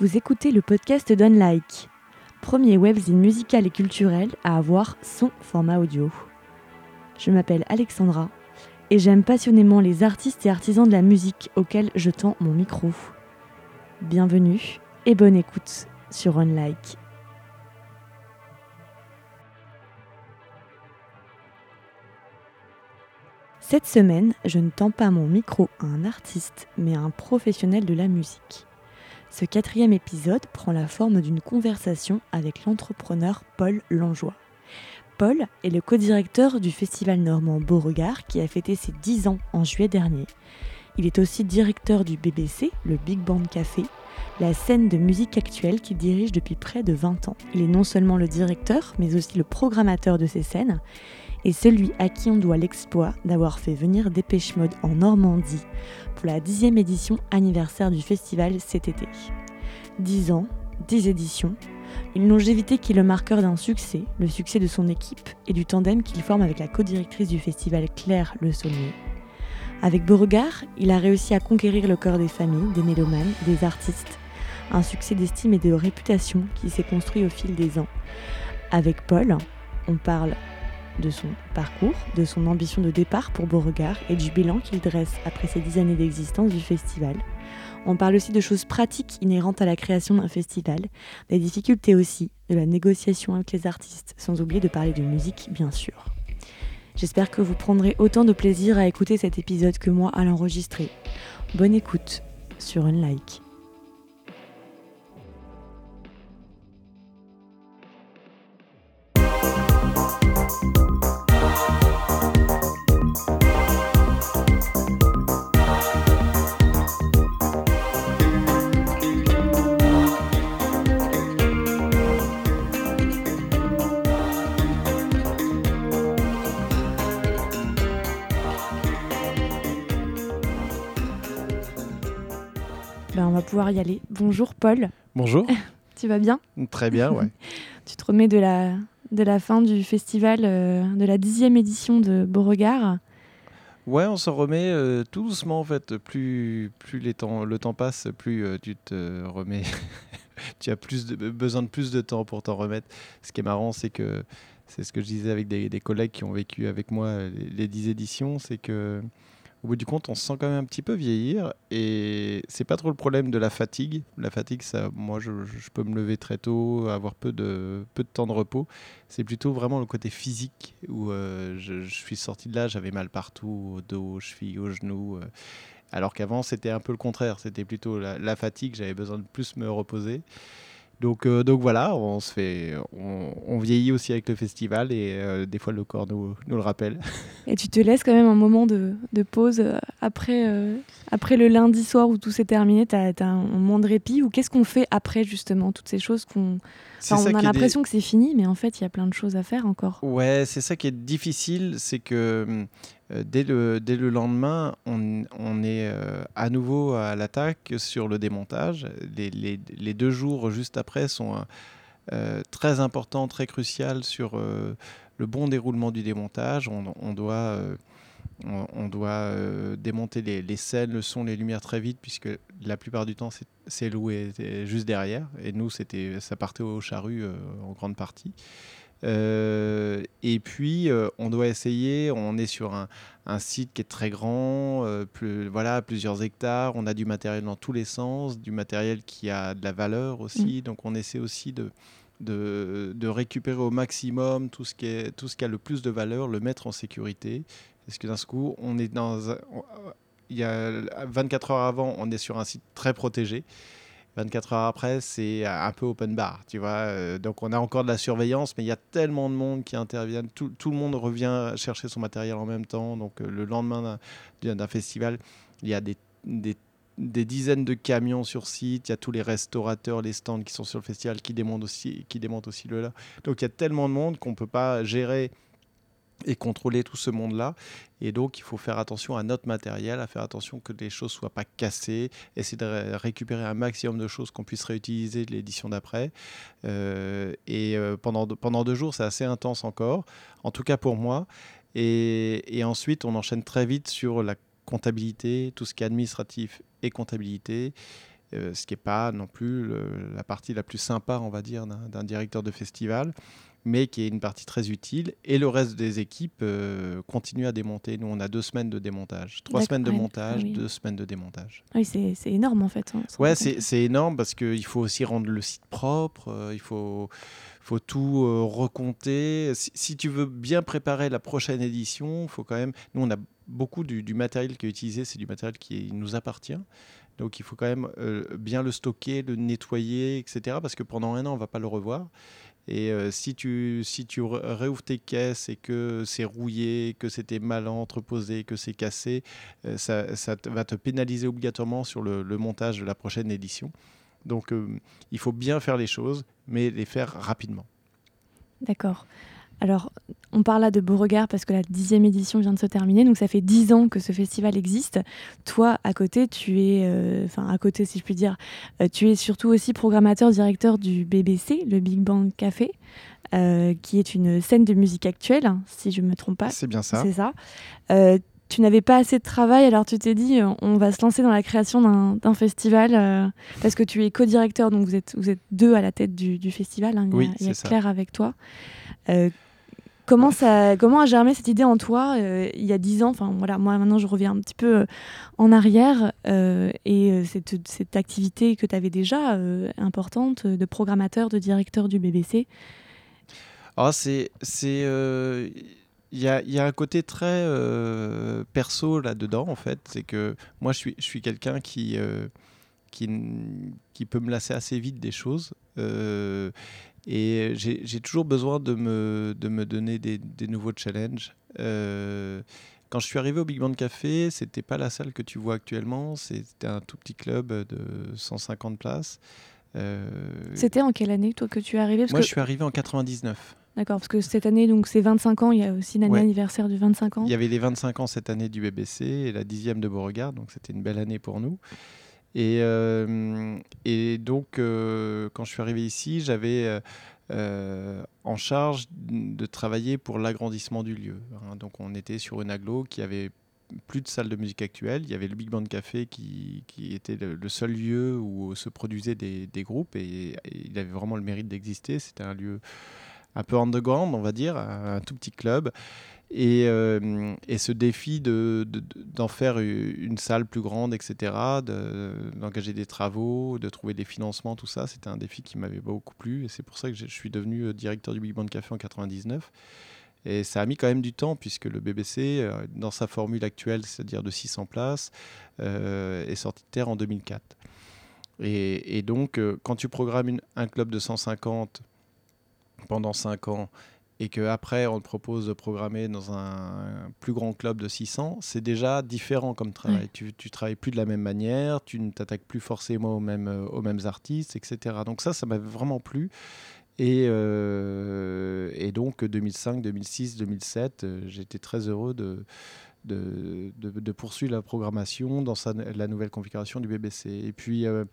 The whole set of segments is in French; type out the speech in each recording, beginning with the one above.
Vous écoutez le podcast d'Unlike, premier webzine musical et culturel à avoir son format audio. Je m'appelle Alexandra et j'aime passionnément les artistes et artisans de la musique auxquels je tends mon micro. Bienvenue et bonne écoute sur Unlike. Cette semaine, je ne tends pas mon micro à un artiste, mais à un professionnel de la musique. Ce quatrième épisode prend la forme d'une conversation avec l'entrepreneur Paul Langeois. Paul est le co-directeur du festival normand Beauregard qui a fêté ses 10 ans en juillet dernier. Il est aussi directeur du BBC, le Big Band Café, la scène de musique actuelle qu'il dirige depuis près de 20 ans. Il est non seulement le directeur, mais aussi le programmateur de ces scènes, et celui à qui on doit l'exploit d'avoir fait venir Dépêche Mode en Normandie pour la dixième édition anniversaire du festival cet été. 10 ans, 10 éditions, une longévité qui est le marqueur d'un succès, le succès de son équipe et du tandem qu'il forme avec la co-directrice du festival Claire Le Saunier. Avec Beauregard, il a réussi à conquérir le cœur des familles, des mélomanes, des artistes, un succès d'estime et de réputation qui s'est construit au fil des ans. Avec Paul, on parle de son parcours, de son ambition de départ pour Beauregard et du bilan qu'il dresse après ces dix années d'existence du festival. On parle aussi de choses pratiques inhérentes à la création d'un festival, des difficultés aussi, de la négociation avec les artistes, sans oublier de parler de musique bien sûr. J'espère que vous prendrez autant de plaisir à écouter cet épisode que moi à l'enregistrer. Bonne écoute sur Unlike. Pouvoir y aller. Bonjour Paul. Bonjour. tu vas bien? Très bien, ouais. tu te remets de la, de la fin du festival, euh, de la dixième édition de Beauregard? Ouais, on s'en remet euh, tout doucement en fait. Plus, plus les temps, le temps passe, plus euh, tu te remets. tu as plus de, besoin de plus de temps pour t'en remettre. Ce qui est marrant, c'est que c'est ce que je disais avec des, des, collègues qui ont vécu avec moi les, les dix éditions, c'est que au bout du compte, on se sent quand même un petit peu vieillir et c'est pas trop le problème de la fatigue. La fatigue, ça, moi, je, peux me lever très tôt, avoir peu de, peu de temps de repos. C'est plutôt vraiment le côté physique où euh, je, suis sorti de là, j'avais mal partout, au dos, aux chevilles, aux genoux. Euh, alors qu'avant, c'était un peu le contraire. C'était plutôt la fatigue, j'avais besoin de plus me reposer. Donc, euh, donc voilà, on, se fait, on, on, vieillit aussi avec le festival et euh, des fois le corps nous, nous, le rappelle. Et tu te laisses quand même un moment de, de pause après, euh, après le lundi soir où tout s'est terminé Tu as, as, un moment de répit ou qu'est-ce qu'on fait après justement toutes ces choses qu'on. Enfin, on a l'impression des... que c'est fini, mais en fait, il y a plein de choses à faire encore. Ouais, c'est ça qui est difficile, c'est que euh, dès, le, dès le lendemain, on, on est euh, à nouveau à l'attaque sur le démontage. Les, les, les, deux jours juste après sont euh, très importants, très cruciaux sur le bon déroulement du démontage. On, on doit, on, doit démonter les, les, scènes, le son, les lumières très vite, puisque la plupart du temps, c'est loué juste derrière. Et nous, ça partait au charrue en grande partie. Euh, et puis, euh, on doit essayer, on est sur un, un site qui est très grand, euh, plus, voilà, plusieurs hectares, on a du matériel dans tous les sens, du matériel qui a de la valeur aussi, mmh. donc on essaie aussi de, de, de, récupérer au maximum tout ce, qui est, tout ce qui a le plus de valeur, le mettre en sécurité, parce que d'un coup, on est dans... Il y a 24 heures avant, on est sur un site très protégé. 24 heures après, c'est un peu open bar, tu vois. Euh, donc on a encore de la surveillance, mais il y a tellement de monde qui interviennent. Tout, le monde revient chercher son matériel en même temps. Donc euh, le lendemain d'un festival, il y a des, dizaines de camions sur site. Il y a tous les restaurateurs, les stands qui sont sur le festival qui démontent aussi, qui démontent aussi le là. Donc il y a tellement de monde qu'on ne peut pas gérer et contrôler tout ce monde-là. Et donc, il faut faire attention à notre matériel, à faire attention que les choses ne soient pas cassées, essayer de ré récupérer un maximum de choses qu'on puisse réutiliser de l'édition d'après. Euh, et euh, pendant, pendant deux jours, c'est assez intense encore, en tout cas pour moi. Et, et, ensuite, on enchaîne très vite sur la comptabilité, tout ce qui est administratif et comptabilité. ce qui n'est pas non plus la partie la plus sympa, on va dire, d'un directeur de festival mais qui est une partie très utile. Et le reste des équipes euh, continue à démonter. Nous, on a deux semaines de démontage. Trois semaines de montage, ah deux semaines de démontage. Oui, c'est énorme en fait. Hein, ouais, c'est énorme parce qu'il faut aussi rendre le site propre. Euh, il faut, faut tout euh, recompter. Si, tu veux bien préparer la prochaine édition, faut quand même. Nous, on a beaucoup du, du matériel qui est utilisé, c'est du matériel qui nous appartient. Donc il faut quand même bien le stocker, le nettoyer, etc. Parce que pendant un an, on ne va pas le revoir. Et euh, si tu, si tu réouvres tes caisses et que c'est rouillé, que c'était mal entreposé, que c'est cassé, euh, ça, ça va te pénaliser obligatoirement sur le, montage de la prochaine édition. Donc euh, il faut bien faire les choses, mais les faire rapidement. D'accord. Alors, on parle là de Beauregard parce que la dixième édition vient de se terminer, donc ça fait dix ans que ce festival existe. Toi, à côté, tu es, euh, enfin à côté si je puis dire, euh, tu es surtout aussi programmateur directeur du BBC, le Big Bang Café, euh, qui est une scène de musique actuelle, hein, si je ne me trompe pas. C'est bien ça. C'est ça. tu n'avais pas assez de travail, alors tu t'es dit, on va se lancer dans la création d'un festival, parce que tu es co-directeur, donc vous êtes, vous êtes deux à la tête du, festival, hein, oui, il y a, Claire avec toi. Comment, ça, comment a germé cette idée en toi euh, il y a dix ans? Enfin voilà, moi maintenant je reviens un petit peu euh, en arrière euh, et cette, activité que tu avais déjà importante de programmateur, de directeur du BBC. Ah, c'est c'est il y a, y a, un côté très perso là-dedans en fait, c'est que moi je suis je suis quelqu'un qui qui, qui peut me lasser assez vite des choses. Et j'ai toujours besoin de me, de me donner des, des nouveaux challenges. Euh, quand je suis arrivé au Big Band Café, c'était pas la salle que tu vois actuellement, c'était un tout petit club de 150 places. Euh, c'était en quelle année toi que tu es arrivé? Moi, je suis arrivé en 99. D'accord, parce que cette année, donc c'est 25 ans, il y a aussi l'année anniversaire du 25 ans. Il y avait les 25 ans cette année du BBC et la dixième de Beauregard, donc c'était une belle année pour nous. Et, euh, et donc, euh, quand je suis arrivé ici, j'avais euh, en charge de travailler pour l'agrandissement du lieu. Hein. Donc, on était sur une aglo qui avait plus de salle de musique actuelle. Il y avait le Big Band Café qui, était le, seul lieu où se produisaient des, groupes et, il avait vraiment le mérite d'exister. C'était un lieu un peu underground, on va dire, un tout petit club. Et, euh, et, ce défi d'en de, d'en faire une salle plus grande, etc., d'engager des travaux, de trouver des financements, tout ça, c'était un défi qui m'avait beaucoup plu. Et c'est pour ça que je suis devenu euh, directeur du Big Band Café en 99. Et ça a mis quand même du temps, puisque le BBC, euh, dans sa formule actuelle, c'est-à-dire de 600 places, est sorti de terre en 2004. Et, et donc, quand tu programmes un club de 150 pendant 5 ans, et qu'après on te propose de programmer dans un plus grand club de 600, c'est déjà différent comme travail. Tu, tu travailles plus de la même manière, tu ne t'attaques plus forcément aux mêmes, aux mêmes artistes, etc. Donc ça, ça m'a vraiment plu. Et, euh, et, donc 2005, 2006, 2007, j'étais très heureux de, de, de, poursuivre la programmation dans la nouvelle configuration du BBC. Et puis, euh,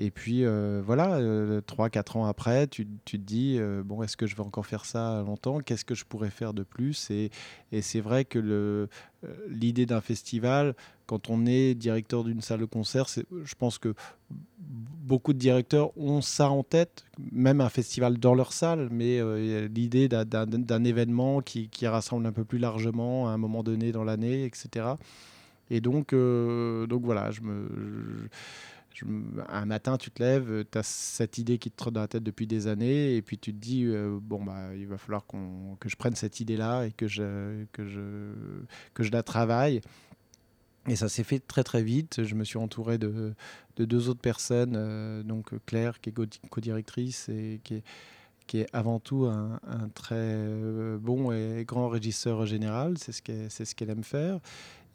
et puis euh, voilà, euh, trois, 3-4 ans après, tu, te dis, euh, bon, est-ce que je vais encore faire ça longtemps? Qu'est-ce que je pourrais faire de plus? Et, c'est vrai que l'idée d'un festival, quand on est directeur d'une salle de concert, je pense que beaucoup de directeurs ont ça en tête, même un festival dans leur salle, mais l'idée d'un événement qui, rassemble un peu plus largement à un moment donné dans l'année, etc. Et donc voilà, je me un matin, tu te lèves, tu as cette idée qui te trotte dans la tête depuis des années, et puis tu te dis, euh, bon, bah, il va falloir que je prenne cette idée-là et que je, que, je, que je la travaille. Et ça s'est fait très très vite. Je me suis entouré de, de deux autres personnes, euh, donc Claire, qui est co-directrice et qui est, qui est avant tout un, très euh, bon et grand régisseur général. C'est ce qu'elle ce qu'elle aime faire.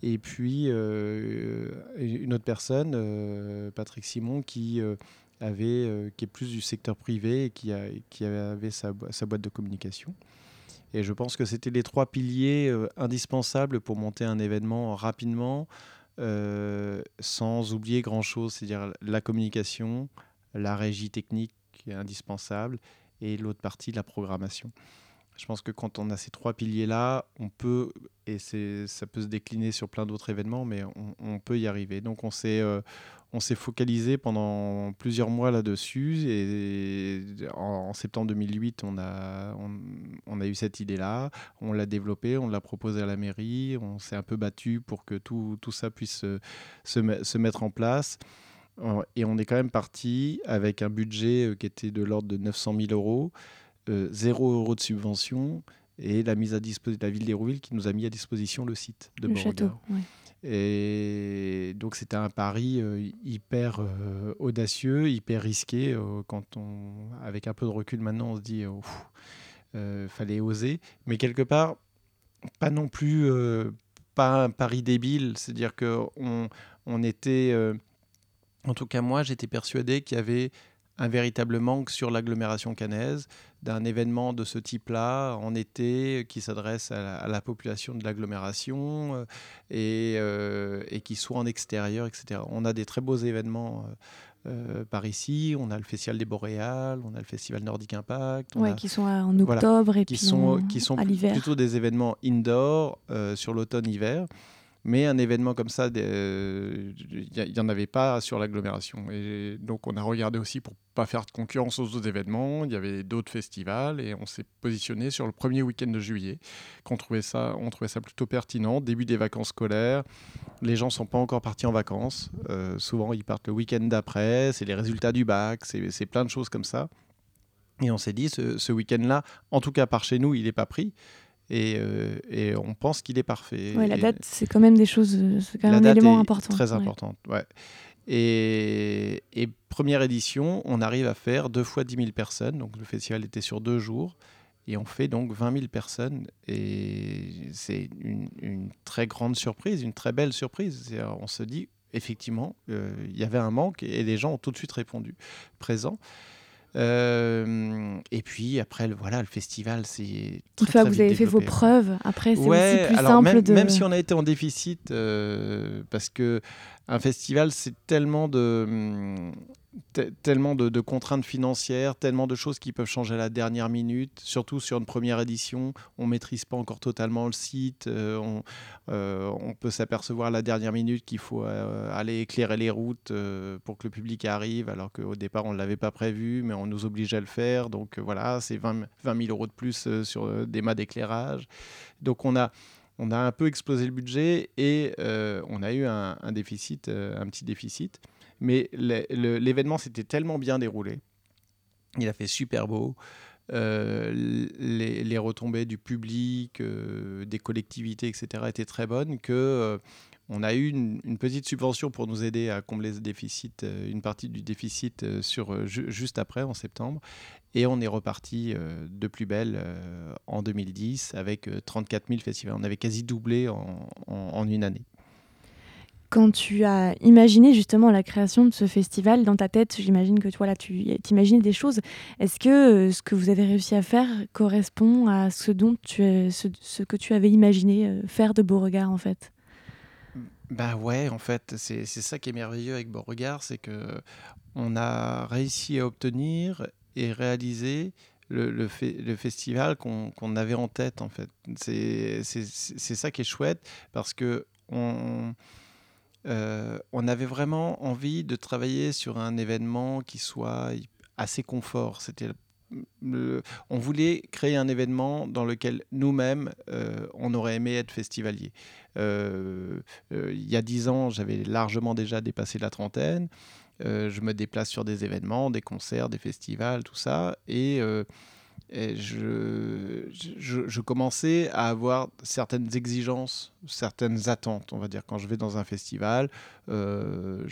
Et puis euh, une autre personne, euh, Patrick Simon, qui euh, avait, qui est plus du secteur privé et qui, avait sa, sa, boîte de communication. Et je pense que c'était les trois piliers indispensables pour monter un événement rapidement, sans oublier grand-chose, c'est-à-dire la communication, la régie technique qui est indispensable, et l'autre partie, la programmation. Je pense que quand on a ces trois piliers-là, on peut, et ça peut se décliner sur plein d'autres événements, mais on, peut y arriver. Donc on s'est, euh, focalisé pendant plusieurs mois là-dessus. Et en, septembre 2008, on a, on, a eu cette idée-là. On l'a développée, on l'a proposée à la mairie. On s'est un peu battu pour que tout, tout ça puisse se, se, mettre en place. Et on est quand même parti avec un budget euh, qui était de l'ordre de 900 000 euros, euh, zéro euro de subvention et la mise à disposition de la ville d'Hérouville qui nous a mis à disposition le site de le château, Et donc c'était un pari euh, hyper euh, audacieux, hyper risqué. Euh, quand on, avec un peu de recul maintenant, on se dit, il fallait oser. Mais quelque part, pas non plus, pas un pari débile. C'est-à-dire que on, on était, en tout cas moi, j'étais persuadé qu'il y avait un véritable manque sur l'agglomération cannaise d'un événement de ce type-là en été qui s'adresse à, la population de l'agglomération euh, et, euh, et, qui soit en extérieur, etc. On a des très beaux événements. Euh, par ici, on a le Festival des Boréales, on a le Festival Nordic Impact. Ouais, qui sont en octobre et qui puis sont, qui sont plutôt des événements indoor sur l'automne-hiver. Mais un événement comme ça, il euh, n'y en avait pas sur l'agglomération. Et donc on a regardé aussi pour pas faire de concurrence aux autres événements. Il y avait d'autres festivals et on s'est positionné sur le premier week-end de juillet. Qu'on trouvait ça, on trouvait ça plutôt pertinent. Début des vacances scolaires. Les gens sont pas encore partis en vacances. Euh, souvent ils partent le week-end d'après. C'est les résultats du bac. C'est plein de choses comme ça. Et on s'est dit, ce, ce week-end-là, en tout cas par chez nous, il n'est pas pris. Euh, et, on pense qu'il est parfait. Ouais, la date, c'est quand même des choses, c'est quand même un élément important. Très importante, ouais. Et, première édition, on arrive à faire deux fois 10 000 personnes. Donc le festival était sur deux jours. Et on fait donc 20 000 personnes. Et c'est une, très grande surprise, une très belle surprise. On se dit, effectivement, euh, il y avait un manque et les gens ont tout de suite répondu présent. Euh, et puis après, le, voilà, le festival, c'est. Une fois que vous avez fait vos preuves, après, c'est aussi plus simple même, de. Même si on a été en déficit, euh, parce que un festival, c'est tellement de. Tellement de, contraintes financières, tellement de choses qui peuvent changer à la dernière minute, surtout sur une première édition. On ne maîtrise pas encore totalement le site. Euh, euh, on, peut s'apercevoir à la dernière minute qu'il faut euh, aller éclairer les routes pour que le public arrive, alors qu'au départ, on ne l'avait pas prévu, mais on nous oblige à le faire. Donc voilà, c'est 20, 20 000 euros de plus sur des mâts d'éclairage. Donc on a on a un peu explosé le budget et on a eu un déficit, un petit déficit. Mais l'événement s'était tellement bien déroulé. Il a fait super beau. Euh, les, retombées du public, euh, des collectivités, etc., étaient très bonnes, que euh, on a eu une, petite subvention pour nous aider à combler ce déficit, une partie du déficit sur, juste après, en septembre. Et on est reparti de plus belle en 2010 avec 34 000 festivals. On avait quasi doublé en une année. Quand tu as imaginé justement la création de ce festival dans ta tête, j'imagine que tu imaginais des choses. Est-ce que euh, ce que vous avez réussi à faire correspond à ce dont tu ce, que tu avais imaginé euh, faire de Beauregard en fait? Bah ouais, en fait, c'est ça qui est merveilleux avec Beauregard, c'est que on a réussi à obtenir et réaliser le, le, festival qu'on avait en tête en fait. C'est ça qui est chouette parce que on euh, on avait vraiment envie de travailler sur un événement qui soit assez confort. C'était on voulait créer un événement dans lequel nous-mêmes, euh, on aurait aimé être festivalier. Euh, il y a dix ans, j'avais largement déjà dépassé la trentaine. je me déplace sur des événements, des concerts, des festivals, tout ça. Et et je, je, commençais à avoir certaines exigences, certaines attentes, on va dire. Quand je vais dans un festival, euh,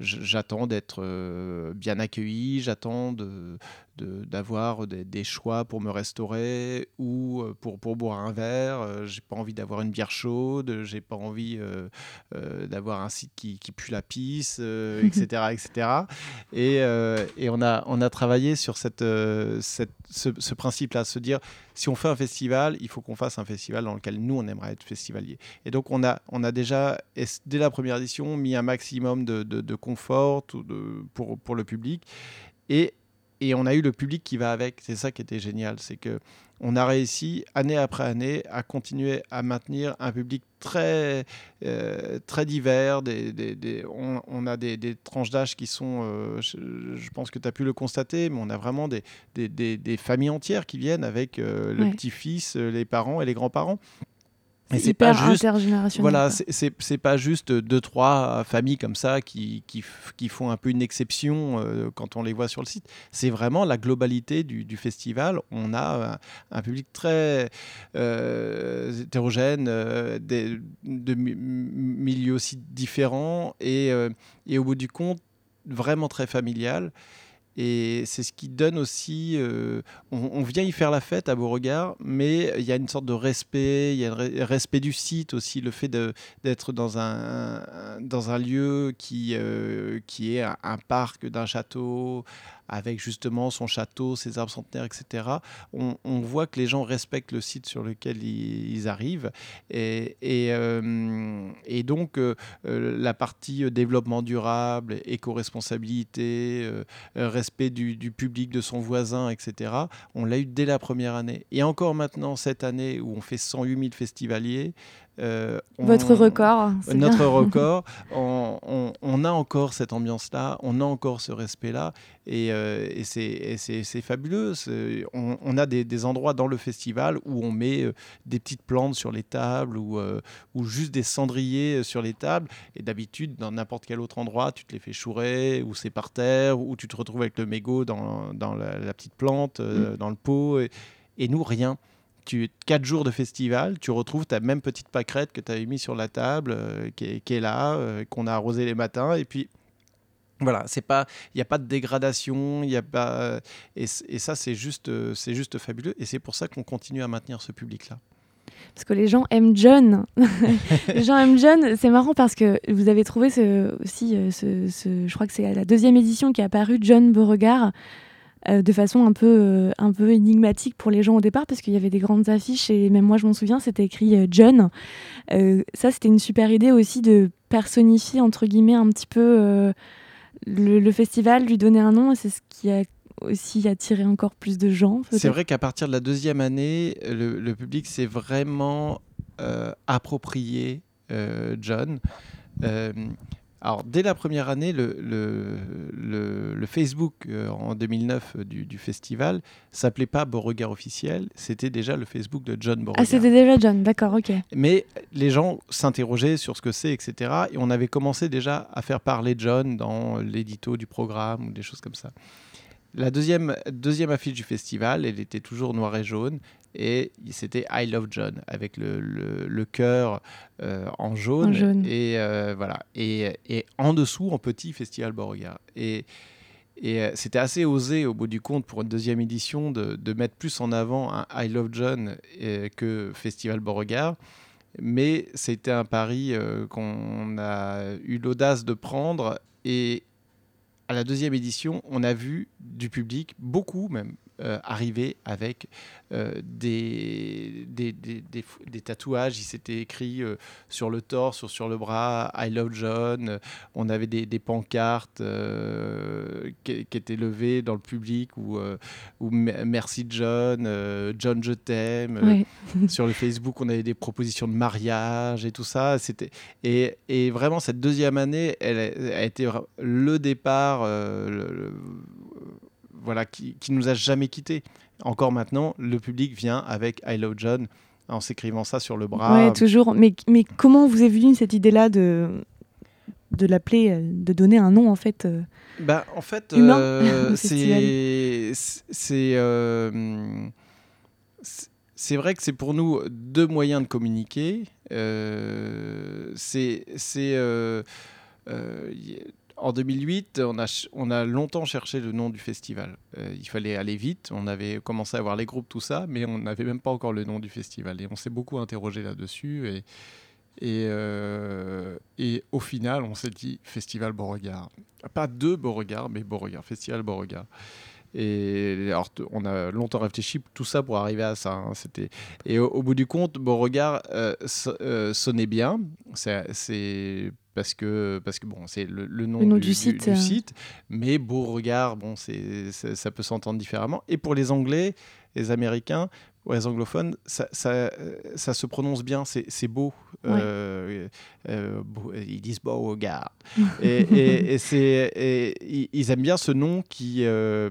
j'attends d'être euh, bien accueilli, j'attends de, d'avoir des, choix pour me restaurer ou euh, pour, pour boire un verre. Euh, j'ai pas envie d'avoir une bière chaude, j'ai pas envie euh, d'avoir un site qui, qui pue la pisse, etc., etc. Et, et, on, a, on a travaillé sur cette, cette ce, ce principe-là, se dire si on fait un festival, il faut qu'on fasse un festival dans lequel nous, on aimerait être festivalier. Et donc, on a, on a déjà, dès la première édition, mis un maximum de, de, de confort pour, pour le public. Et et on a eu le public qui va avec. C'est ça qui était génial, c'est que on a réussi année après année à continuer à maintenir un public très, euh, très divers. Des, on, a des, tranches d'âge qui sont, euh, je, pense que tu as pu le constater, mais on a vraiment des, familles entières qui viennent avec euh, le petit-fils, les parents et les grands-parents. Et c'est pas juste. Voilà, c'est pas juste deux trois familles comme ça qui, qui, qui font un peu une exception euh, quand on les voit sur le site. C'est vraiment la globalité du, du, festival. On a un, public très euh, hétérogène, euh, des, de milieux aussi différents et, et au bout du compte vraiment très familial. Et c'est ce qui donne aussi. Euh, on, vient y faire la fête à Beauregard, mais il y a une sorte de respect, il y a un respect du site aussi, le fait d'être dans un, dans un lieu qui, euh, qui est un parc d'un château avec justement son château, ses arbres centenaires, etc., on, voit que les gens respectent le site sur lequel ils, arrivent. Et, euh, donc, euh, euh, la partie développement durable, éco-responsabilité, respect du, public, de son voisin, etc., on l'a eu dès la première année. Et encore maintenant, cette année où on fait 108 000 festivaliers, euh, Votre record. Notre record. On, a encore cette ambiance-là, on a encore ce respect-là, et, euh, c'est fabuleux. On, a des, endroits dans le festival où on met euh, des petites plantes sur les tables ou, ou juste des cendriers sur les tables. Et d'habitude, dans n'importe quel autre endroit, tu te les fais chourer, ou c'est par terre, ou tu te retrouves avec le mégot dans, dans la, petite plante, mm. dans le pot. Et, et nous, rien tu, quatre jours de festival, tu retrouves ta même petite pâquerette que tu avais mis sur la table, euh, qui, est, là, euh, qu'on a arrosé les matins, et puis voilà, c'est pas, il n'y a pas de dégradation, il y a pas, et, ça c'est juste, c'est juste fabuleux, et c'est pour ça qu'on continue à maintenir ce public-là. Parce que les gens aiment John. les gens aiment John. C'est marrant parce que vous avez trouvé ce, aussi, euh, ce, ce, je crois que c'est la deuxième édition qui est apparue, John Beauregard. Euh, de façon un peu, euh, un peu énigmatique pour les gens au départ, parce qu'il y avait des grandes affiches, et même moi je m'en souviens, c'était écrit euh, John. ça, c'était une super idée aussi de personnifier, entre guillemets, un petit peu le, festival, lui donner un nom, et c'est ce qui a aussi attiré encore plus de gens. C'est vrai qu'à partir de la deuxième année, le, public s'est vraiment approprié John. Alors, dès la première année, le, le, Facebook euh, en 2009 euh, du, du, festival s'appelait pas Beauregard officiel, c'était déjà le Facebook de John Beauregard. Ah, c'était déjà John, d'accord, ok. Mais les gens s'interrogeaient sur ce que c'est, etc. Et on avait commencé déjà à faire parler John dans l'édito du programme ou des choses comme ça. La deuxième, deuxième affiche du festival, elle était toujours noire et jaune et c'était I Love John avec le, le, cœur euh, en, jaune, et euh, voilà. Et, et, en dessous en petit Festival Beauregard. Et, et euh, c'était assez osé au bout du compte pour une deuxième édition de, de mettre plus en avant un I Love John que Festival Beauregard. Mais c'était un pari qu'on a eu l'audace de prendre. Et à la deuxième édition, on a vu du public, beaucoup même, euh, arriver avec euh, des, des, des, des, tatouages. Il s'était écrit euh, sur le torse, sur, sur le bras, I love John. On avait des, pancartes qui, qui, étaient levées dans le public ou, ou merci John, John je t'aime. sur le Facebook, on avait des propositions de mariage et tout ça. C'était et, et, vraiment cette deuxième année, elle a, été le départ. le, voilà, qui, qui nous a jamais quittés. Encore maintenant, le public vient avec I Love John en s'écrivant ça sur le bras. Oui, toujours. Mais, mais comment vous avez vu cette idée-là de, de l'appeler, euh, de donner un nom en fait euh, bah, En fait, euh, c'est. C'est vrai que c'est pour nous deux moyens de communiquer. c'est en 2008, on a, on a longtemps cherché le nom du festival. Euh, il fallait aller vite. On avait commencé à voir les groupes, tout ça, mais on n'avait même pas encore le nom du festival. Et on s'est beaucoup interrogé là-dessus. Et, euh, au final, on s'est dit Festival Beauregard. Pas deux Beauregard, mais Beauregard, Festival Beauregard. Et alors, on a longtemps réfléchi tout ça pour arriver à ça. Hein. C'était et au, bout du compte, Beauregard euh, sonnait bien. C'est parce que parce que bon c'est le, nom, du, site, site, mais Beauregard bon c'est ça peut s'entendre différemment et pour les Anglais les Américains les anglophones, ça, ça, ça, se prononce bien, c'est beau. Euh, euh, ils disent Beauregard. et, et, c'est, ils aiment bien ce nom qui. Euh,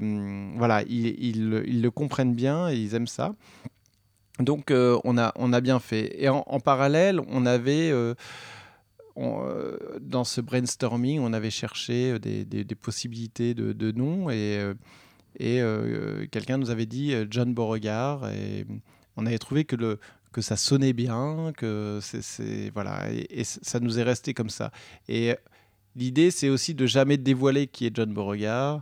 voilà, ils, ils, le comprennent bien et ils aiment ça. Donc, on, a, on a bien fait. Et en, parallèle, on avait. Dans ce brainstorming, on avait cherché des, des, possibilités de, noms et et euh, quelqu'un nous avait dit euh, John Beauregard. Et on avait trouvé que, ça sonnait bien, que c'est. Voilà. Et, ça nous est resté comme ça. Et l'idée, c'est aussi de jamais dévoiler qui est John Beauregard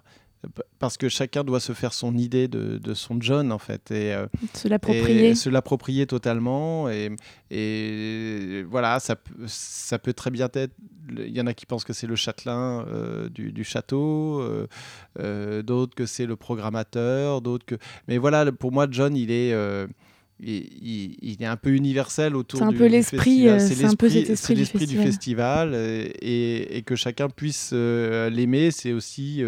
parce que chacun doit se faire son idée de, de son John en fait et euh, se l'approprier. se l'approprier totalement et, et voilà ça, ça peut très bien être il y en a qui pensent que c'est le châtelain euh, du, du, château euh, d'autres que c'est le programmateur d'autres que mais voilà pour moi John il est il, il, est un peu universel autour du, un peu l'esprit euh, c'est l'esprit du, festival. euh, et, et, que chacun puisse euh, l'aimer c'est aussi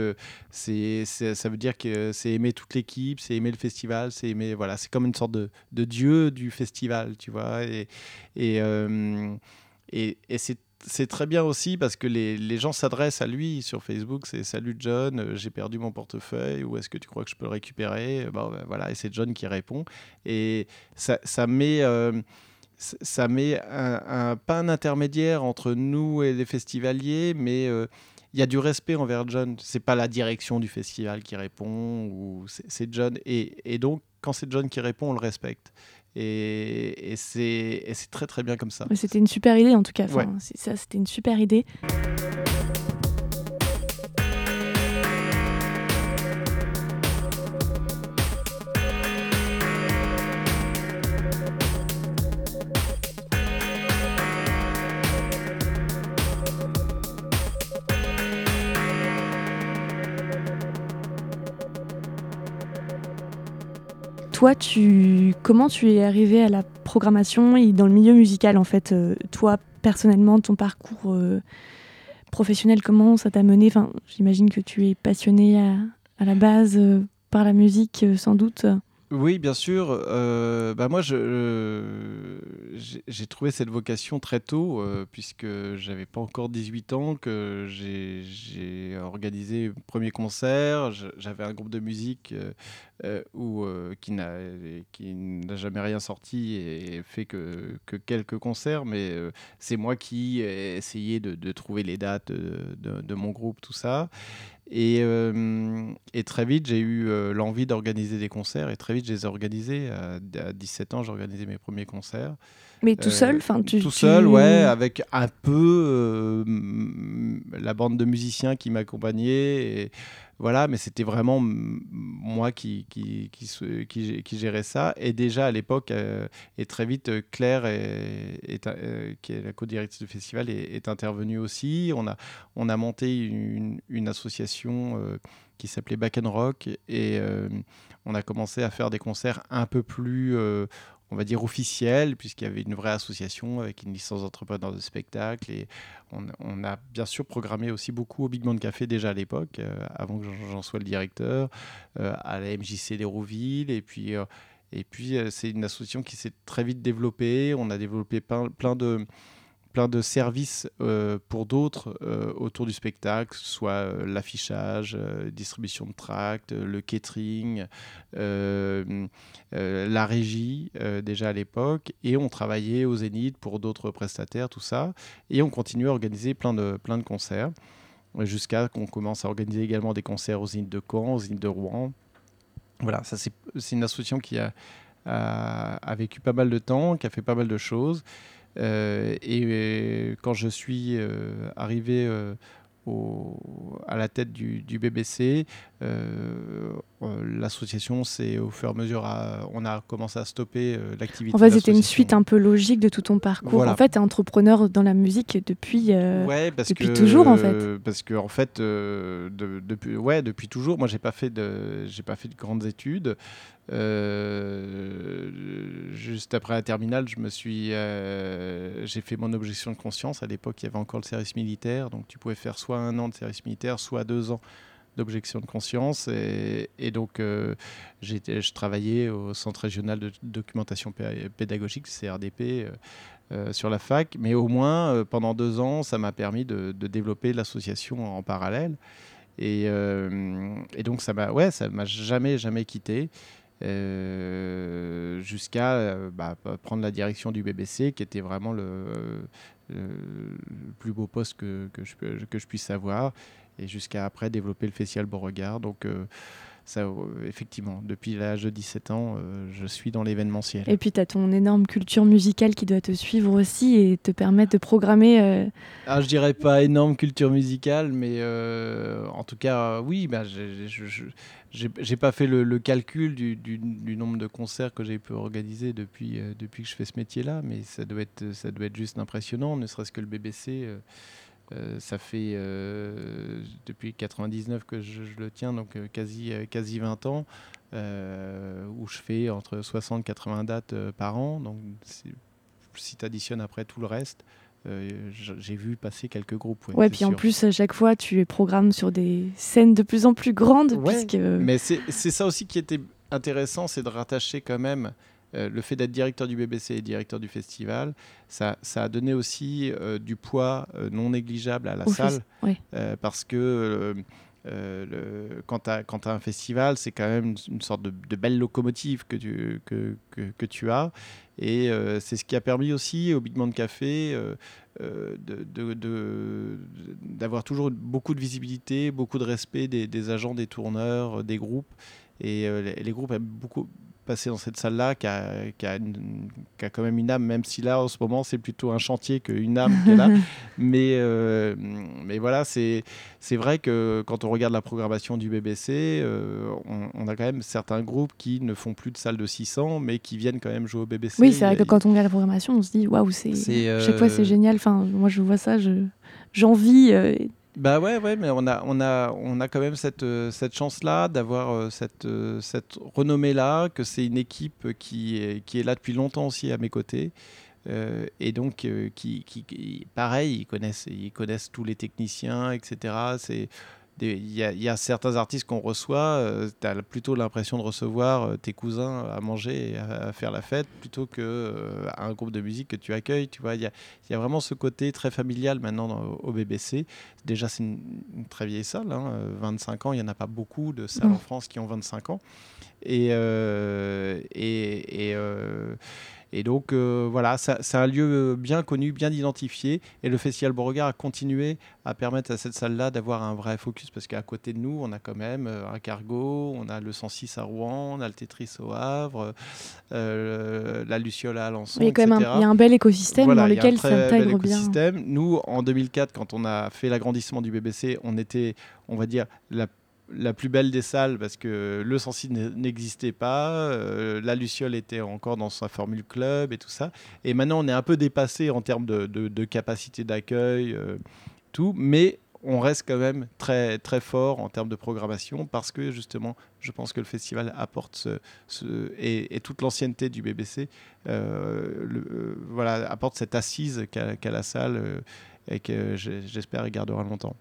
c'est ça veut dire que c'est aimer toute l'équipe c'est aimer le festival c'est aimer voilà c'est comme une sorte de, de, dieu du festival tu vois et et, et, et c'est c'est très bien aussi parce que les, les gens s'adressent à lui sur Facebook. C'est Salut John, euh, j'ai perdu mon portefeuille. Où est-ce que tu crois que je peux le récupérer? Bah, voilà, Et c'est John qui répond. Et ça, ça met. Euh, ça met un, pas un intermédiaire entre nous et les festivaliers, mais euh, il y a du respect envers John. C'est pas la direction du festival qui répond, ou c'est John. Et, et donc, quand c'est John qui répond, on le respecte. Et, et c'est très très bien comme ça. C'était une super idée en tout cas. Enfin, ça, c'était une super idée. Toi, tu, comment tu es arrivé à la programmation et dans le milieu musical en fait euh, Toi, personnellement, ton parcours euh, professionnel, comment ça t'a mené? Enfin, J'imagine que tu es passionné à, la base euh, par la musique, sans doute. Oui, bien sûr. Euh, bah moi, je, j'ai trouvé cette vocation très tôt, euh, puisque j'avais pas encore 18 ans, que j'ai organisé le premier concert. J'avais un groupe de musique euh, qui n'a jamais rien sorti et fait que, que quelques concerts, mais c'est moi qui ai essayé de, trouver les dates de, mon groupe, tout ça. Et, euh, et, très vite, j'ai eu euh, l'envie d'organiser des concerts et très vite, je les ai organisés. À, 17 ans, j'ai organisé mes premiers concerts. Mais tout seul enfin, tu, Tout seul, ouais, avec un peu euh, la bande de musiciens qui m'accompagnait. Et, voilà, mais c'était vraiment moi qui, qui, qui, qui, gérais ça. Et déjà à l'époque, euh, et très vite, euh, Claire, est, euh, qui est la co-directrice du festival, est, intervenue aussi. On a, on a monté une, une association qui s'appelait Back and Rock et on a commencé à faire des concerts un peu plus on va dire officiel, puisqu'il y avait une vraie association avec une licence d'entrepreneur de spectacle. Et on, a bien sûr programmé aussi beaucoup au Big Band Café déjà à l'époque, euh, avant que j'en sois le directeur, euh, à la MJC d'Hérouville. Et puis, euh, et puis c'est une association qui s'est très vite développée. On a développé plein de plein de services euh, pour d'autres euh, autour du spectacle, soit euh, l'affichage, distribution de tracts, le catering, la régie déjà à l'époque, et on travaillait au Zénith pour d'autres prestataires, tout ça, et on continuait à organiser plein de, plein de concerts, jusqu'à qu'on commence à organiser également des concerts aux Zénith de Caen, aux Zénith de Rouen. Voilà, ça c'est une association qui a, a, vécu pas mal de temps, qui a fait pas mal de choses. Euh, et euh, quand je suis euh, arrivé à la tête du, du BBC, l'association, c'est au fur et à mesure, on a commencé à stopper l'activité. En fait, c'était une suite un peu logique de tout ton parcours. En fait, tu es entrepreneur dans la musique depuis, depuis toujours, en fait. Parce que, en fait, depuis, ouais, depuis toujours, moi, j'ai pas fait de, j'ai pas fait de grandes études. juste après la terminale, je me suis, j'ai fait mon objection de conscience. À l'époque, il y avait encore le service militaire, donc tu pouvais faire soit un an de service militaire, soit deux ans d'objection de conscience. Et, donc, euh, je travaillais au Centre régional de documentation pédagogique, CRDP, euh, euh, sur la fac. Mais au moins, pendant deux ans, ça m'a permis de, développer l'association en parallèle. Et, donc, ça m'a ouais, jamais, jamais quitté. jusqu'à bah, prendre la direction du BBC, qui était vraiment le, le plus beau poste que, que, je, que je puisse avoir et jusqu'à après développer le Festival Beauregard. Donc, euh, ça, euh, effectivement, depuis l'âge de 17 ans, euh, je suis dans l'événementiel. Et puis, tu as ton énorme culture musicale qui doit te suivre aussi et te permettre de programmer. Ah, je dirais pas énorme culture musicale, mais en tout cas, oui, bah, j'ai pas fait le, calcul du, du, nombre de concerts que j'ai pu organiser depuis, depuis que je fais ce métier-là, mais ça doit, être, ça doit être juste impressionnant, ne serait-ce que le BBC. Euh, ça fait euh, depuis 99 que je, le tiens, donc euh, quasi, quasi 20 ans, où je fais entre 60 et 80 dates par an. Donc si tu additionnes après tout le reste, j'ai vu passer quelques groupes. Ouais, puis en plus, à chaque fois, tu es programme sur des scènes de plus en plus grandes. puisque... Mais c'est ça aussi qui était intéressant, c'est de rattacher quand même euh, le fait d'être directeur du BBC et directeur du festival, ça, ça a donné aussi euh, du poids euh, non négligeable à la salle. parce que le, quand tu as, un festival, c'est quand même une, sorte de, belle locomotive que tu, que, que, tu as. Et c'est ce qui a permis aussi au Big Man Café d'avoir de, toujours beaucoup de visibilité, beaucoup de respect des, des agents, des tourneurs, des groupes. Et les groupes aiment beaucoup, passer dans cette salle-là qui a, qui, a qui a, quand même une âme, même si là, en ce moment, c'est plutôt un chantier qu'une âme qu'elle a. mais, euh, mais voilà, c'est vrai que quand on regarde la programmation du BBC, euh, on, a quand même certains groupes qui ne font plus de salles de 600, mais qui viennent quand même jouer au BBC. Oui, c'est vrai que quand on regarde la programmation, on se dit waouh, c'est chaque fois c'est euh, génial. Enfin, moi, je vois ça, j'envie. Bah ouais, ouais, mais on a, on a, on a quand même cette, euh, cette chance-là d'avoir euh, cette, euh, cette renommée-là, que c'est une équipe qui est, qui est là depuis longtemps aussi à mes côtés. et donc, qui, qui, pareil, ils connaissent, ils connaissent tous les techniciens, etc. C'est il y, a certains artistes qu'on reçoit, euh, tu as plutôt l'impression de recevoir euh, tes cousins à manger et à, faire la fête plutôt qu'un euh, un groupe de musique que tu accueilles. Tu vois, il y a, y a, vraiment ce côté très familial maintenant au BBC. Déjà, c'est une, très vieille salle, 25 hein, ans, il n'y en a pas beaucoup de salles en mmh. France qui ont 25 ans. Et, et, et et donc euh, voilà, c'est un lieu bien connu, bien identifié. Et le Festival Beauregard a continué à permettre à cette salle-là d'avoir un vrai focus parce qu'à côté de nous, on a quand même euh, un cargo, on a le 106 à Rouen, on a le Tetris au Havre, euh, la Luciole à Alençon. Il y a quand même un, y a un bel écosystème dans lequel ça intègre bien. Nous, en 2004, quand on a fait l'agrandissement du BBC, on était, on va dire, la la plus belle des salles parce que le Sensi n'existait pas, euh, la Luciole était encore dans sa formule club et tout ça. Et maintenant, on est un peu dépassé en termes de, capacité d'accueil, euh, tout, mais on reste quand même très, très fort en termes de programmation parce que justement, je pense que le festival apporte ce, et, toute l'ancienneté du BBC euh, voilà, apporte cette assise qu'a la salle et que j'espère gardera longtemps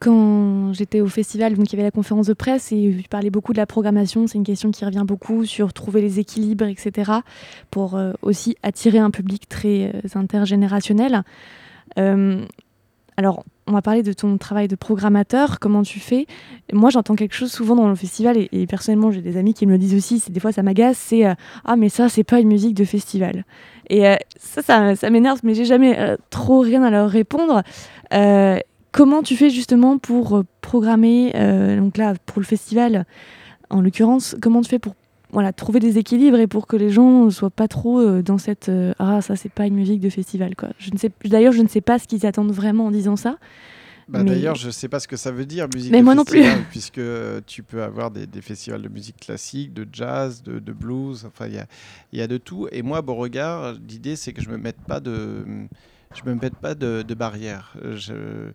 quand j'étais au festival, donc il y avait la conférence de presse et je parlais beaucoup de la programmation. C'est une question qui revient beaucoup sur trouver les équilibres, etc. pour euh, aussi attirer un public très euh, intergénérationnel. Euh, alors, on va parler de ton travail de programmateur, comment tu fais? Moi, j'entends quelque chose souvent dans le festival et, personnellement, j'ai des amis qui me le disent aussi. Des fois, ça m'agace. C'est ah, mais ça, c'est pas une musique de festival. Et ça, ça m'énerve, mais j'ai jamais trop rien à leur répondre. Comment tu fais justement pour euh, programmer, euh, donc là pour le festival en l'occurrence, comment tu fais pour voilà, trouver des équilibres et pour que les gens ne soient pas trop euh, dans cette ah ça c'est pas une musique de festival quoi. Je ne sais d'ailleurs je ne sais pas ce qu'ils attendent vraiment en disant ça, Bah, D'ailleurs, je ne sais pas ce que ça veut dire, musique Mais de moi non plus. festival, puisque tu peux avoir des, des festivals de musique classique, de jazz, de, de blues, enfin, il y a, y a de tout. Et moi, Beauregard, l'idée, c'est que je ne me mette pas de, je me mette pas de, de barrière. Je,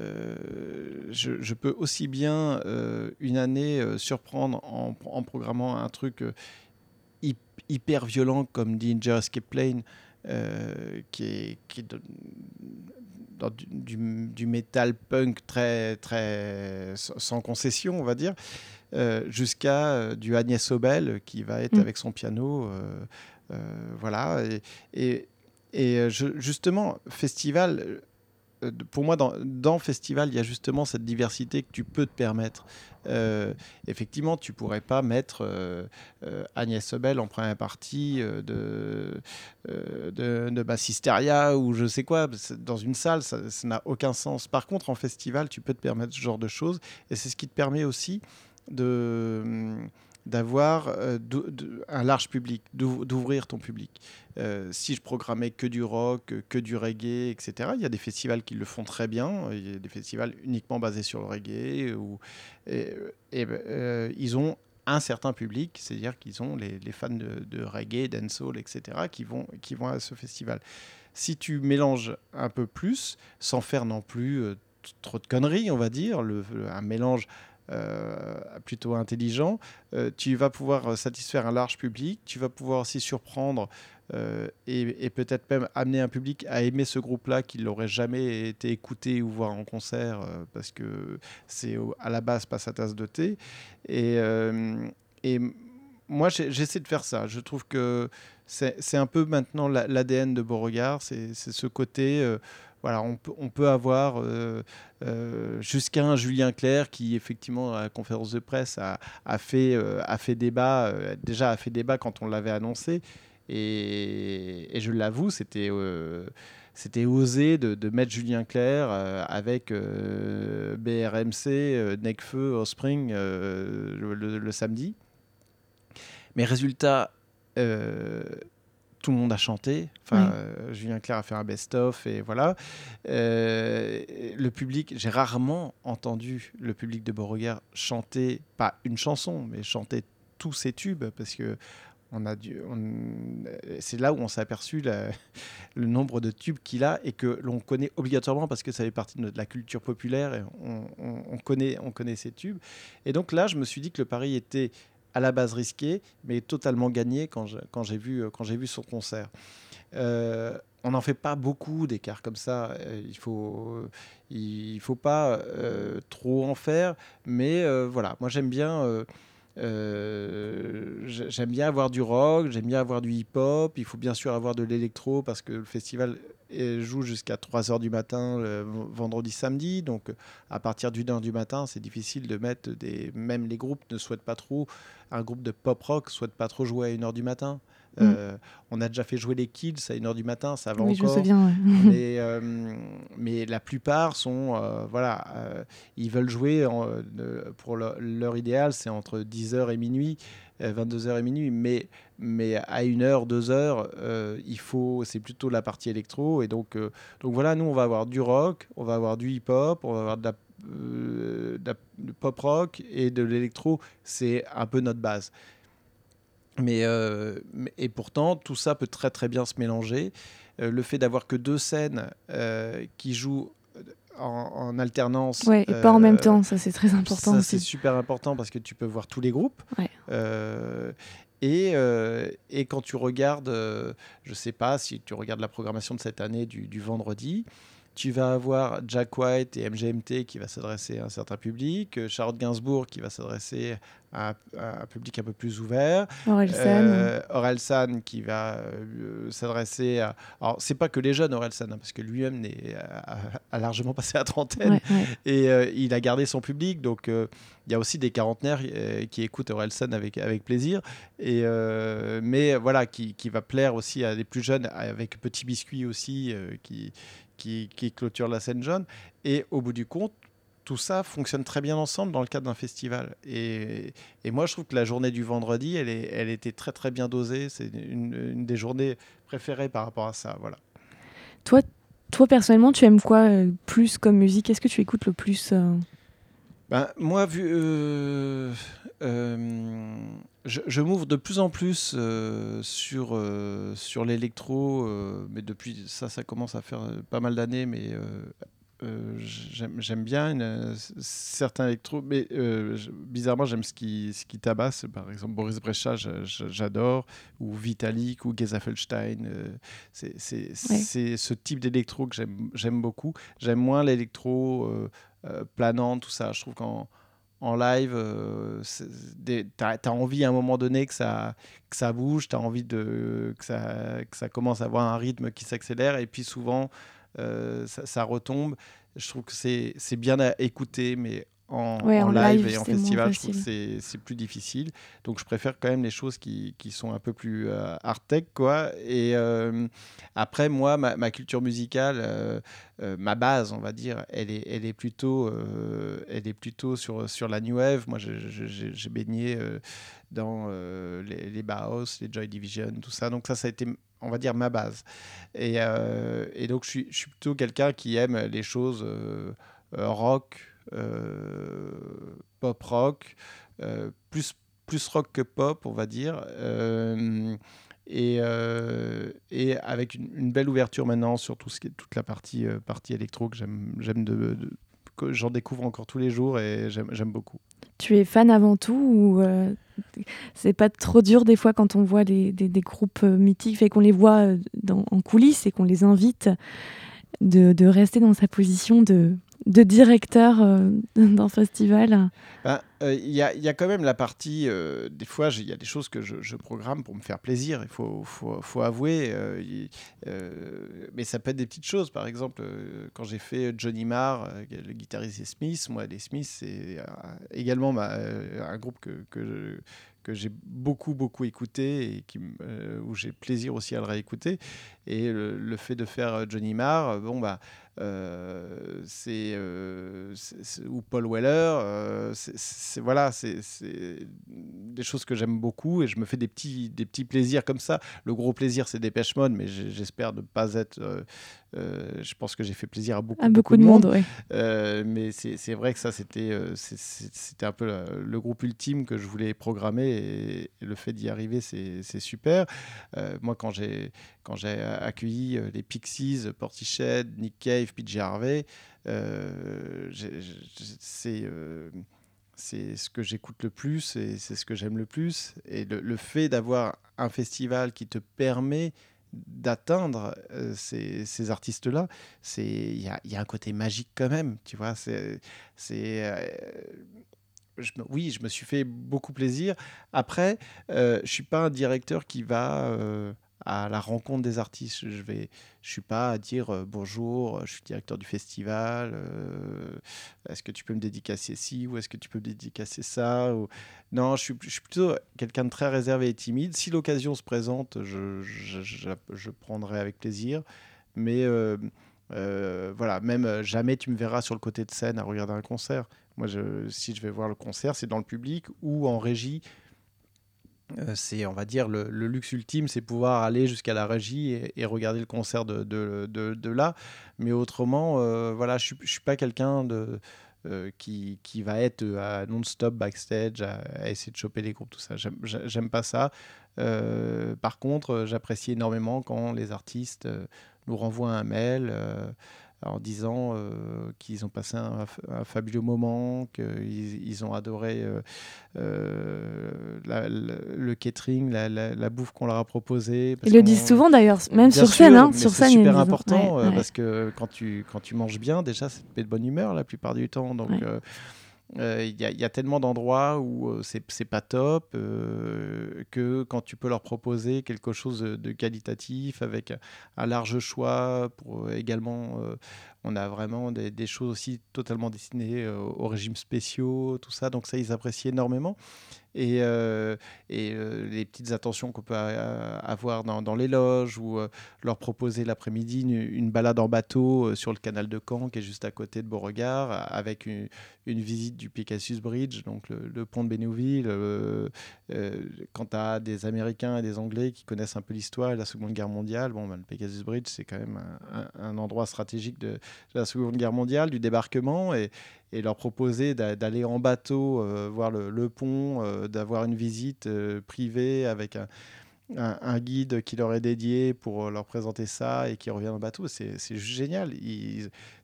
euh, je, je peux aussi bien, euh, une année, euh, surprendre en, en programmant un truc hy- hyper violent comme Danger Escape Plane, qui est, qui est de- dans du, du, du métal punk très, très sans concession, on va dire, jusqu'à du Agnès Obel qui va être Mm. avec son piano. voilà. Et, et, et, je- justement, festival, pour moi, dans, dans festival, il y a justement cette diversité que tu peux te permettre. Euh, effectivement, tu pourrais pas mettre euh, euh, Agnès Sobel en première partie euh, de, euh, de, de ou je sais quoi. Dans une salle, ça n'a aucun sens. Par contre, en festival, tu peux te permettre ce genre de choses. Et c'est ce qui te permet aussi de d'avoir euh, un large public, d'ouv- d'ouvrir ton public. Euh, si je programmais que du rock, que du reggae, etc., il y a des festivals qui le font très bien. Il y a des festivals uniquement basés sur le reggae. Ou, et, euh, ils ont un certain public, c'est-à-dire qu'ils ont les, fans de, reggae, dancehall, etc., qui vont, qui vont à ce festival. Si tu mélanges un peu plus, sans faire non plus trop de conneries, on va dire, un mélange euh, plutôt intelligent, euh, tu vas pouvoir euh, satisfaire un large public, tu vas pouvoir aussi surprendre et, peut-être même amener un public à aimer ce groupe-là qui n'aurait jamais été écouté ou voir en concert parce que c'est à la base pas sa tasse de thé. Et, et moi, j'essaie de faire ça. Je trouve que c'est un peu maintenant la- l'ADN de Beauregard, c'est ce côté. Voilà, on peut, avoir euh, euh, jusqu'à un Julien Clerc qui, effectivement, à la conférence de presse, a, fait, euh, a fait débat, déjà a fait débat quand on l'avait annoncé. Et, je l'avoue, c'était c'était osé de, mettre Julien Clerc avec BRMC, euh, Necfeu, Offspring le, le- samedi. Mais résultat, tout le monde a chanté. Enfin, euh, Julien Clerc a fait un best-of et voilà. Euh, le public, j'ai rarement entendu le public de Beauregard chanter, pas une chanson, mais chanter tous ses tubes parce que on a dû, on- c'est là où on s'est aperçu la- le nombre de tubes qu'il a et que l'on connaît obligatoirement parce que ça fait partie de notre- la culture populaire et on, on- on connaît, on connaît ces tubes. Et donc là, je me suis dit que le pari était à la base risqué, mais totalement gagné quand j'ai vu, quand j'ai vu son concert. Euh, on n'en fait pas beaucoup d'écarts comme ça. Euh, Il faut, il faut pas euh, trop en faire, mais euh, voilà. Moi, j'aime bien. euh, euh, j'ai- j'aime bien avoir du rock, j'aime bien avoir du hip-hop. Il faut bien sûr avoir de l'électro parce que le festival euh, joue jusqu'à 3h du matin, le vendredi, samedi. Donc, à partir d'une heure du matin, c'est difficile de mettre des. Même les groupes ne souhaitent pas trop. Un groupe de pop rock souhaite pas trop jouer à 1h du matin. Mm. Euh, on a déjà fait jouer les Kills à 1h du matin, ça va Oui, je me encore. souviens. ouais. mais, euh, mais la plupart sont, euh, voilà, ils veulent jouer en, pour leur, leur idéal, c'est entre 10h et minuit, euh, 22h et minuit, mais, mais à 1h, 2h, euh, il faut, c'est plutôt la partie électro, et donc, euh, donc voilà, nous on va avoir du rock, on va avoir du hip-hop, on va avoir de la, euh, de la- du pop rock et de l'électro, c'est un peu notre base. Mais, euh, et pourtant, tout ça peut très très bien se mélanger. Euh, le fait d'avoir que deux scènes euh, qui jouent en, en alternance. Ouais, et pas en même temps, ça c'est très important ça, c'est super important parce que tu peux voir tous les groupes. Ouais. Et, euh, et quand tu regardes, euh, je sais pas si tu regardes la programmation de cette année du, du vendredi, tu vas avoir Jack White et MGMT qui va s'adresser à un certain public, euh, Charlotte Gainsbourg qui va s'adresser à, un- à un public un peu plus ouvert, Orelsan. euh, Orelsan qui va euh, s'adresser à. Alors, c'est pas que les jeunes, Orelsan, hein, parce que lui-même n'est- a, a largement passé la trentaine ouais, ouais. et euh, il a gardé son public. Donc, euh, il y a aussi des quarantenaires euh, qui écoutent Orelsan avec, avec plaisir. Et, euh, mais voilà, qui, qui va plaire aussi à des plus jeunes, avec Petit Biscuit aussi, euh, qui, qui, qui clôture la scène jeune. Et au bout du compte, tout ça fonctionne très bien ensemble dans le cadre d'un festival. Et, et moi, je trouve que la journée du vendredi, elle, est, elle était très très bien dosée. C'est une, une des journées préférées par rapport à ça. Voilà. Toi, Toi, personnellement, tu aimes quoi plus comme musique? Qu'est-ce que tu écoutes le plus ben, Moi, vu, je, je m'ouvre de plus en plus euh, sur, euh, sur l'électro, euh, mais depuis ça, ça commence à faire pas mal d'années, mais j'aime bien certains électro, mais bizarrement, j'aime ce qui, ce qui tabasse. Par exemple, Boris Brejcha, j'adore, ou Vitalik, ou Gezafelstein. c'est ce type d'électro que j'aime beaucoup. J'aime moins l'électro planant, tout ça. Je trouve qu'en en live, euh, tu as, envie à un moment donné que ça, que ça bouge, tu as envie de, que, ça, que ça commence à avoir un rythme qui s'accélère, et puis souvent, euh, ça, retombe. Je trouve que c'est bien à écouter, mais en, live, et en festival, je trouve que c'est plus difficile. Donc je préfère quand même les choses qui, qui sont un peu plus euh, art tech, quoi. Et euh, après, moi, ma, ma culture musicale, euh, ma base, on va dire, elle est, elle est plutôt, elle est plutôt sur, sur la new wave. Moi, j'ai baigné dans les, les Bauhaus, les Joy Division, tout ça. Donc ça, ça a été on va dire ma base. Et, et donc je suis, je suis plutôt quelqu'un qui aime les choses rock, euh, pop rock, euh, plus, plus rock que pop, on va dire. Euh, et, et, avec une, belle ouverture maintenant sur tout ce toute la partie, partie électro que j'aime de, que j'en découvre encore tous les jours et j'aime beaucoup. Tu es fan avant tout ou c'est pas trop dur des fois quand on voit des, des, groupes mythiques et qu'on les voit en coulisses et qu'on les invite de, de, rester dans sa position de, de directeur euh, d'un festival ben, euh, Il y, a, quand même la partie, euh, des fois, il y a des choses que je, programme pour me faire plaisir, il faut, avouer. mais ça peut être des petites choses. Par exemple, quand j'ai fait Johnny Marr, le guitariste des Smiths, moi, les Smiths, c'est également un groupe que, j'ai beaucoup beaucoup écouté et où j'ai plaisir aussi à le réécouter et le, fait de faire Johnny Marr bon bah euh, euh, c'est ou Paul Weller. Euh, c'est voilà, c'est des choses que j'aime beaucoup et je me fais des petits, des petits plaisirs comme ça. Le gros plaisir, c'est Dépêche Mode, mais j'espère ne pas être. je pense que j'ai fait plaisir à beaucoup, beaucoup, de monde. mais c'est vrai que ça, c'était c'était un peu le, groupe ultime que je voulais programmer et, le fait d'y arriver, c'est super. moi, quand j'ai quand j'ai accueilli les Pixies, Portiched, Nick Cave, PJ Harvey, euh, c'est euh, c'est ce que j'écoute le plus et c'est ce que j'aime le plus. Et le, fait d'avoir un festival qui te permet d'atteindre euh, ces, ces artistes-là, il y a, y a, un côté magique quand même, tu vois. C'est, oui, je me suis fait beaucoup plaisir. Après, je ne suis pas un directeur qui va à la rencontre des artistes. Je vais, je suis pas à dire euh, bonjour, je suis directeur du festival. Euh, est-ce que tu peux me dédicacer ci ou est-ce que tu peux me dédicacer ça. Non, je suis, plutôt quelqu'un de très réservé et timide. Si l'occasion se présente, je, prendrai avec plaisir. Mais euh, voilà, même jamais tu me verras sur le côté de scène à regarder un concert. Moi, si je vais voir le concert, c'est dans le public ou en régie euh, c'est, on va dire, le, luxe ultime, c'est pouvoir aller jusqu'à la régie et, regarder le concert de, de, de, là. Mais autrement, euh, voilà, je ne suis pas quelqu'un de, euh, qui, qui, va être non-stop backstage, à, essayer de choper les groupes, tout ça. J'aime pas ça. par contre, j'apprécie énormément quand les artistes nous renvoient un mail en disant euh, qu'ils ont passé un, fabuleux moment, qu'ils ils ont adoré euh, euh, le catering, la, bouffe qu'on leur a proposée. Ils le disent souvent d'ailleurs, même sur scène. Hein, sur scène, c'est super important parce que quand tu, quand tu manges bien, déjà, ça te met de bonne humeur la plupart du temps. Donc, il y, a tellement d'endroits où euh, c'est pas top euh, que quand tu peux leur proposer quelque chose de, qualitatif avec un large choix pour également on a vraiment des, choses aussi totalement destinées aux régimes spéciaux tout ça donc ça ils apprécient énormément et, euh, et euh, les petites attentions qu'on peut euh, avoir dans, les loges ou leur proposer l'après-midi une, balade en bateau sur le canal de Caen qui est juste à côté de Beauregard avec une, visite du Pegasus Bridge, donc le, pont de Bénouville. quand tu as des Américains et des Anglais qui connaissent un peu l'histoire de la Seconde Guerre mondiale, bon, ben, le Pegasus Bridge, c'est quand même un, un, endroit stratégique de, de, la Seconde Guerre mondiale, du débarquement. Et, et leur proposer d'aller en bateau euh, voir le, pont, euh, d'avoir une visite euh, privée avec un, guide qui leur est dédié pour leur présenter ça et qui revient en bateau. C'est génial.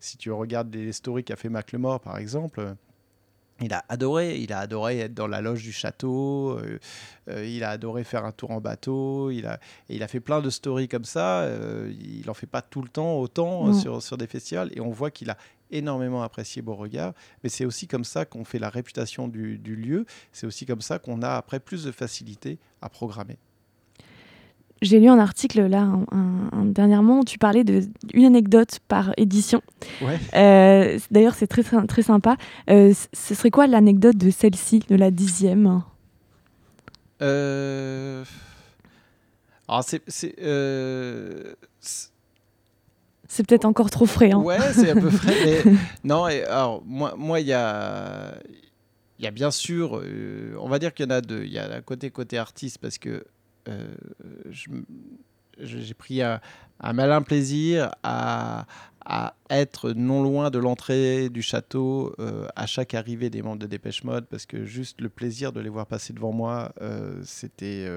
si tu regardes les stories qu'a fait Maclemore, par exemple, il a adoré, il a adoré être dans la loge du château, il a adoré faire un tour en bateau, il a, il a fait plein de stories comme ça, il n'en fait pas tout le temps autant sur, sur des festivals, et on voit qu'il a énormément apprécié Beauregard, mais c'est aussi comme ça qu'on fait la réputation du, lieu, c'est aussi comme ça qu'on a après plus de facilité à programmer. J'ai lu un article là, un, dernièrement, où tu parlais d'une anecdote par édition. Euh, d'ailleurs, c'est très, très, sympa. Euh, ce serait quoi l'anecdote de celle-ci, de la dixième? Euh... Alors, c'est c'est peut-être encore trop frais. Hein. Ouais, c'est un peu frais. non, et, alors, moi, moi, il y a, il y a bien sûr, on va dire qu'il y en a deux. Il y a un côté côté artiste parce que j'ai pris un, malin plaisir à, être non loin de l'entrée du château euh, à chaque arrivée des membres de Dépêche Mode parce que juste le plaisir de les voir passer devant moi, c'était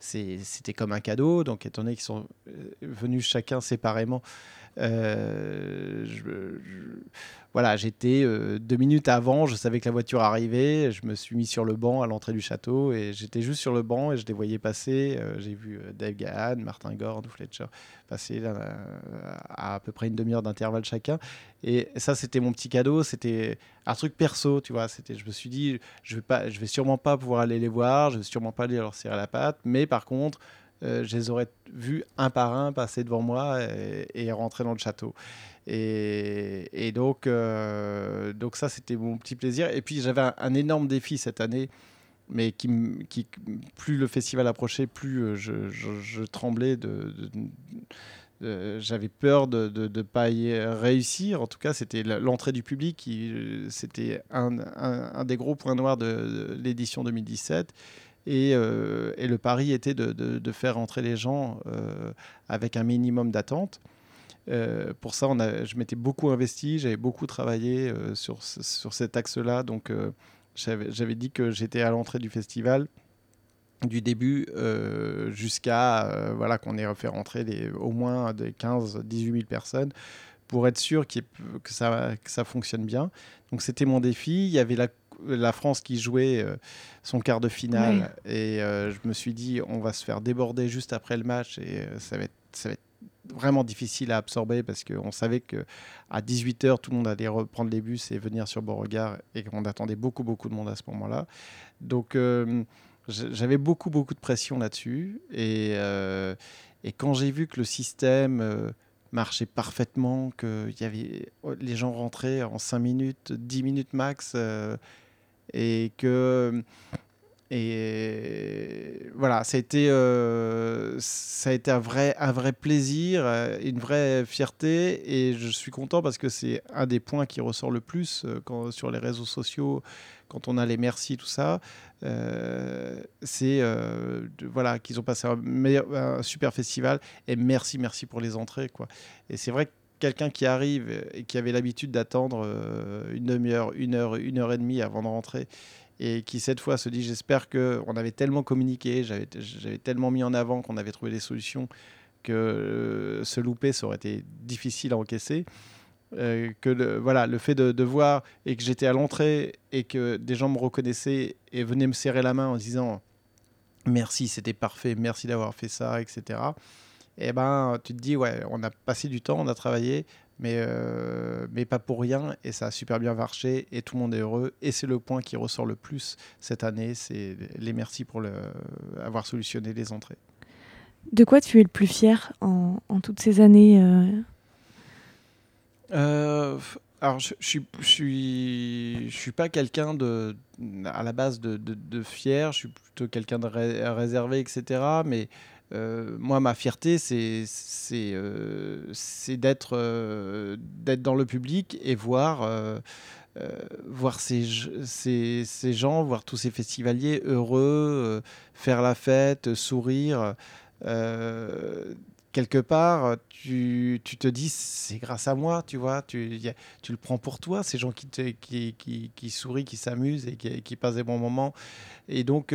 c'était comme un cadeau. Donc, étant donné qu'ils sont euh, venus chacun séparément, euh, voilà, j'étais euh, deux minutes avant, je savais que la voiture arrivait, je me suis mis sur le banc à l'entrée du château et j'étais juste sur le banc et je les voyais passer. j'ai vu Dave Gahan, Martin Gord ou Fletcher passer à à peu près une demi-heure d'intervalle chacun. Et ça, c'était mon petit cadeau, c'était un truc perso, tu vois. C'était, je me suis dit, je vais pas, je vais sûrement pas pouvoir aller les voir, je vais sûrement pas aller leur serrer la patte, mais par contre, euh, je les aurais vus un par un passer devant moi et, rentrer dans le château. Et, donc, euh, donc ça, c'était mon petit plaisir. Et puis, j'avais un, énorme défi cette année, mais plus le festival approchait, plus euh, je, tremblais j'avais peur de ne pas y réussir. En tout cas, c'était l'entrée du public. C'était un, des gros points noirs de, l'édition 2017. Et, euh, et, le pari était de, faire entrer les gens euh, avec un minimum d'attente. Euh, pour ça, je m'étais beaucoup investi, j'avais beaucoup travaillé sur, cet axe-là. Donc, j'avais dit que j'étais à l'entrée du festival du début jusqu'à voilà, qu'on ait fait rentrer au moins des 15-18 000 personnes pour être sûr que, ça, que ça fonctionne bien. Donc c'était mon défi. Il y avait la, la France qui jouait euh, son quart de finale et je me suis dit on va se faire déborder juste après le match et ça va, être, ça va être vraiment difficile à absorber parce qu'on savait que à 18h tout le monde allait reprendre les bus et venir sur Beauregard et qu'on attendait beaucoup beaucoup de monde à ce moment-là. Donc j'avais beaucoup, beaucoup de pression là-dessus. Et, euh, et, quand j'ai vu que le système euh, marchait parfaitement, que y avait, les gens rentraient en 5 minutes, 10 minutes max, euh, et que. Et voilà, ça a été, ça a été un, vrai, un vrai plaisir, une vraie fierté. Et je suis content parce que c'est un des points qui ressort le plus quand, sur les réseaux sociaux quand on a les merci, tout ça, euh, c'est euh, voilà qu'ils ont passé un, super festival et merci, merci pour les entrées. Quoi. Et c'est vrai que quelqu'un qui arrive et qui avait l'habitude d'attendre euh, une demi-heure, une heure, une heure et demie avant de rentrer et qui cette fois se dit j'espère que on avait tellement communiqué, j'avais tellement mis en avant qu'on avait trouvé des solutions que se louper ça aurait été difficile à encaisser. Euh, que le, voilà, le fait de, voir et que j'étais à l'entrée et que des gens me reconnaissaient et venaient me serrer la main en disant merci, c'était parfait, merci d'avoir fait ça, etc. Et eh ben, tu te dis, ouais, on a passé du temps, on a travaillé, mais, euh, mais pas pour rien, et ça a super bien marché, et tout le monde est heureux, et c'est le point qui ressort le plus cette année, c'est les merci pour le, avoir solutionné les entrées. De quoi tu es le plus fier en, en toutes ces années euh, euh, alors, je, je, suis, je suis pas quelqu'un de, à la base de, de, fier, je suis plutôt quelqu'un de réservé, etc. Mais euh, moi, ma fierté, c'est euh, d'être euh, d'être dans le public et voir ces, gens, voir tous ces festivaliers heureux, faire la fête, sourire quelque part, tu, te dis, c'est grâce à moi, tu vois, tu, le prends pour toi, ces gens qui, qui, sourient, qui s'amusent et qui, passent des bons moments. Et donc,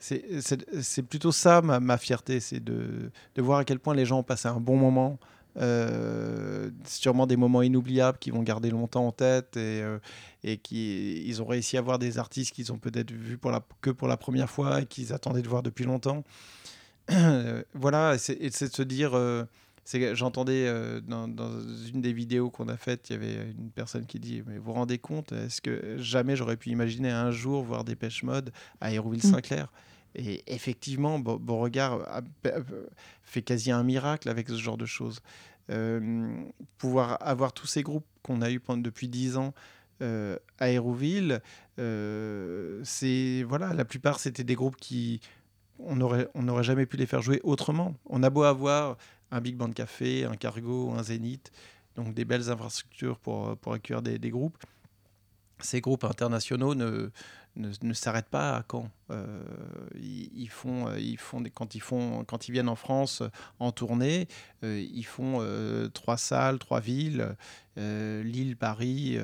c'est plutôt ça ma, ma fierté, c'est de, de, voir à quel point les gens ont passé un bon moment. Euh, sûrement des moments inoubliables qui vont garder longtemps en tête et, euh, et qui ils ont réussi à voir des artistes qu'ils ont peut-être vus pour la, que pour la première fois et qu'ils attendaient de voir depuis longtemps. voilà, et c'est de se dire. Euh, j'entendais euh, dans, une des vidéos qu'on a faites, il y avait une personne qui dit Mais vous vous rendez compte, est-ce que jamais j'aurais pu imaginer un jour voir des pêches mode à Hérouville-Saint-Clair mm. Et effectivement, Beauregard fait quasi un miracle avec ce genre de choses. Euh, pouvoir avoir tous ces groupes qu'on a eu depuis dix ans à Hérouville, c'est voilà, la plupart c'était des groupes qui on n'aurait on jamais pu les faire jouer autrement. On a beau avoir un Big Band Café, un Cargo, un Zénith, donc des belles infrastructures pour, pour accueillir des groupes. Ces groupes internationaux ne, ne, ne s'arrêtent pas à Caen. Euh, ils, font, ils font quand, ils font, quand ils viennent en France en tournée, euh, ils font euh, trois salles, trois villes, Lille, Paris,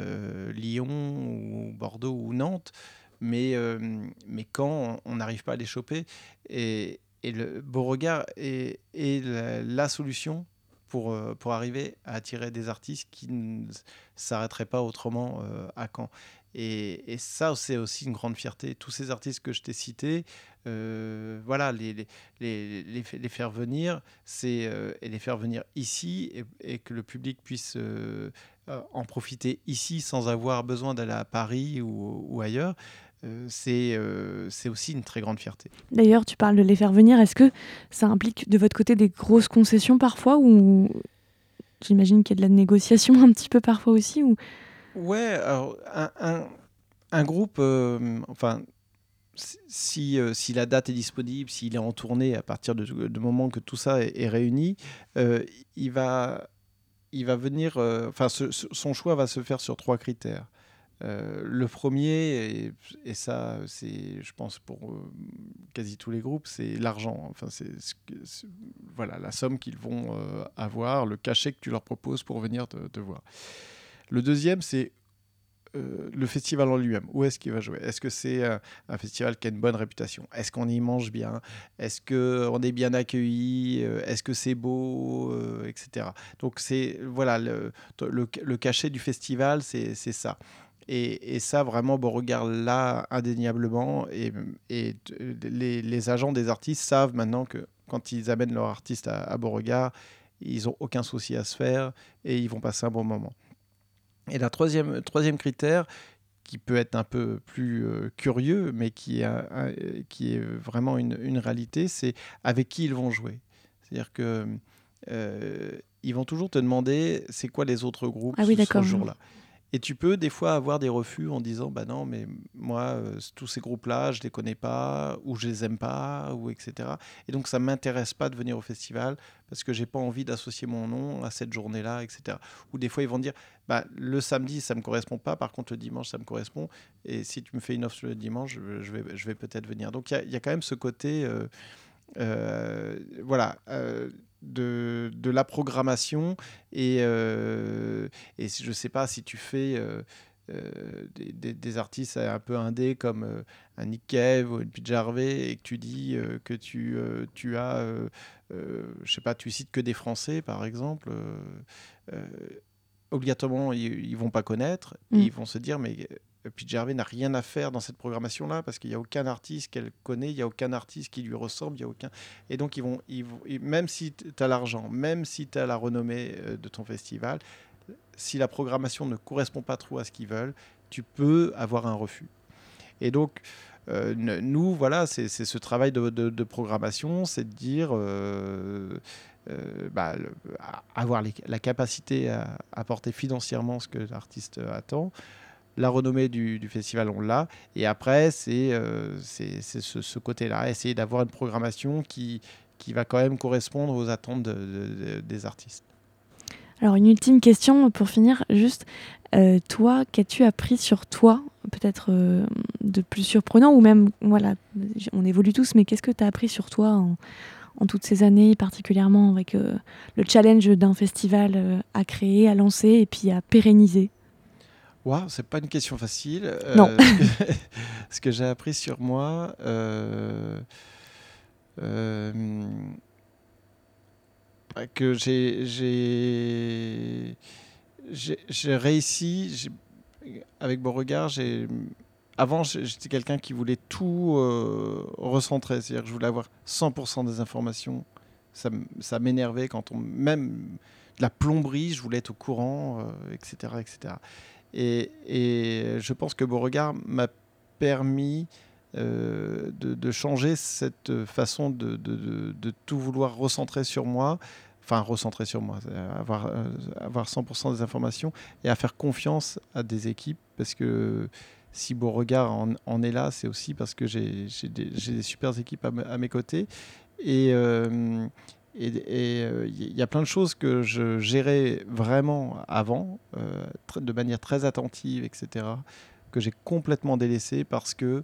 Lyon, ou Bordeaux ou Nantes mais, euh, mais quand on n'arrive pas à les choper, et, et le Beauregard est, la, solution pour, euh, pour arriver à attirer des artistes qui ne s'arrêteraient pas autrement euh, à Caen. Et, ça, c'est aussi une grande fierté. Tous ces artistes que je t'ai cités, voilà, les, les, les, les, faire venir, c'est et les faire venir ici et, que le public puisse en profiter ici sans avoir besoin d'aller à Paris ou, ailleurs. Euh, euh, c'est aussi une très grande fierté. D'ailleurs, tu parles de les faire venir. Est-ce que ça implique de votre côté des grosses concessions parfois ou j'imagine qu'il y a de la négociation un petit peu parfois aussi ou... Ouais, alors un, un, groupe, euh, enfin, si, si, la date est disponible, s'il est en tournée à partir du moment que tout ça est, réuni, il, va, il va venir, enfin, son choix va se faire sur trois critères. Euh, le premier, et, ça, c'est, je pense, pour euh, quasi tous les groupes, c'est l'argent. Enfin, c'est, voilà, la somme qu'ils vont euh, avoir, le cachet que tu leur proposes pour venir te, voir. Le deuxième, c'est le festival en lui-même. Où est-ce qu'il va jouer? Est-ce que c'est un festival qui a une bonne réputation? Est-ce qu'on y mange bien? Est-ce qu'on est bien accueilli? Est-ce que c'est beau? Etc. Donc, c'est voilà, le, cachet du festival, c'est ça. Et, ça, vraiment, Beauregard là, indéniablement. Et, les, agents des artistes savent maintenant que quand ils amènent leur artiste à, Beauregard, ils n'ont aucun souci à se faire et ils vont passer un bon moment. Et le troisième, troisième critère, qui peut être un peu plus euh, curieux, mais qui est, qui est vraiment une, réalité, c'est avec qui ils vont jouer. C'est-à-dire que euh, ils vont toujours te demander c'est quoi les autres groupes ah oui, ce jour-là. Et tu peux des fois avoir des refus en disant bah non mais moi euh, tous ces groupes là je les connais pas ou je les aime pas ou etc. Et donc ça m'intéresse pas de venir au festival parce que j'ai pas envie d'associer mon nom à cette journée là etc. Ou des fois ils vont dire bah le samedi ça me correspond pas par contre le dimanche ça me correspond et si tu me fais une offre le dimanche je, vais je vais peut-être venir. Donc il y, a quand même ce côté euh, euh, voilà de, de la programmation et, euh, et je ne sais pas si tu fais euh, euh, des, des, artistes un peu indés comme un Nick Cave ou une Pete Harvey et que tu dis que tu, tu as, je sais pas, tu cites que des Français par exemple obligatoirement ils, ne vont pas connaître et mm. ils vont se dire mais puis Gervais n'a rien à faire dans cette programmation-là parce qu'il n'y a aucun artiste qu'elle connaît, il n'y a aucun artiste qui lui ressemble, il y a aucun. Et donc, ils vont, ils vont même si tu as l'argent, même si tu as la renommée euh, de ton festival, si la programmation ne correspond pas trop à ce qu'ils veulent, tu peux avoir un refus. Et donc, euh, nous, voilà, c'est ce travail de, programmation, c'est de dire. Euh, bah, avoir la capacité à apporter financièrement ce que l'artiste attend. La renommée du, festival, on l'a. Et après, c'est ce, côté-là, essayer d'avoir une programmation qui, qui va quand même correspondre aux attentes des artistes. Alors une ultime question pour finir, juste euh, toi, qu'as-tu appris sur toi, peut-être euh, de plus surprenant ou même, voilà, on évolue tous, mais qu'est-ce que tu as appris sur toi en, toutes ces années, particulièrement avec euh, le challenge d'un festival à créer, à lancer et puis à pérenniser? Waouh, c'est pas une question facile. non. ce que j'ai appris sur moi que j'ai réussi avec Beauregard. Avant, j'étais quelqu'un qui voulait tout euh, recentrer, c'est-à-dire que je voulais avoir 100% des informations. Ça, ça m'énervait quand on. Même de la plomberie, je voulais être au courant, etc., euh, etc. Et, je pense que Beauregard m'a permis euh, de, changer cette façon de, tout vouloir recentrer sur moi enfin recentrer sur moi, avoir, euh, avoir 100% des informations et à faire confiance à des équipes parce que si Beauregard en, en est là, c'est aussi parce que j'ai des, des, super équipes à, mes côtés. Et euh, et, euh, y a plein de choses que je gérais vraiment avant, de manière très attentive, etc., que j'ai complètement délaissé parce que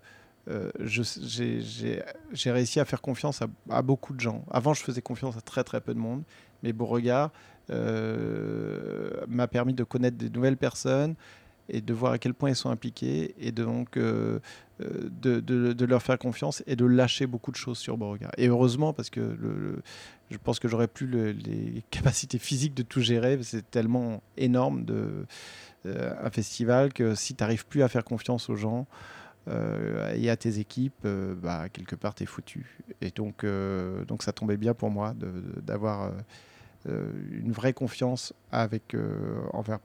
j'ai réussi à faire confiance à, à, beaucoup de gens. Avant, je faisais confiance à très très peu de monde mais Beauregard euh, m'a permis de connaître des nouvelles personnes et de voir à quel point ils sont impliqués et donc euh, euh, de, de, leur faire confiance et de lâcher beaucoup de choses sur Beauregard. Et heureusement, parce que je pense que j'aurais plus les capacités physiques de tout gérer, c'est tellement énorme de, un festival que si tu n'arrives plus à faire confiance aux gens, et à tes équipes, bah, quelque part, tu es foutu. Et donc, donc, ça tombait bien pour moi d'avoir euh, une vraie confiance avec euh, envers.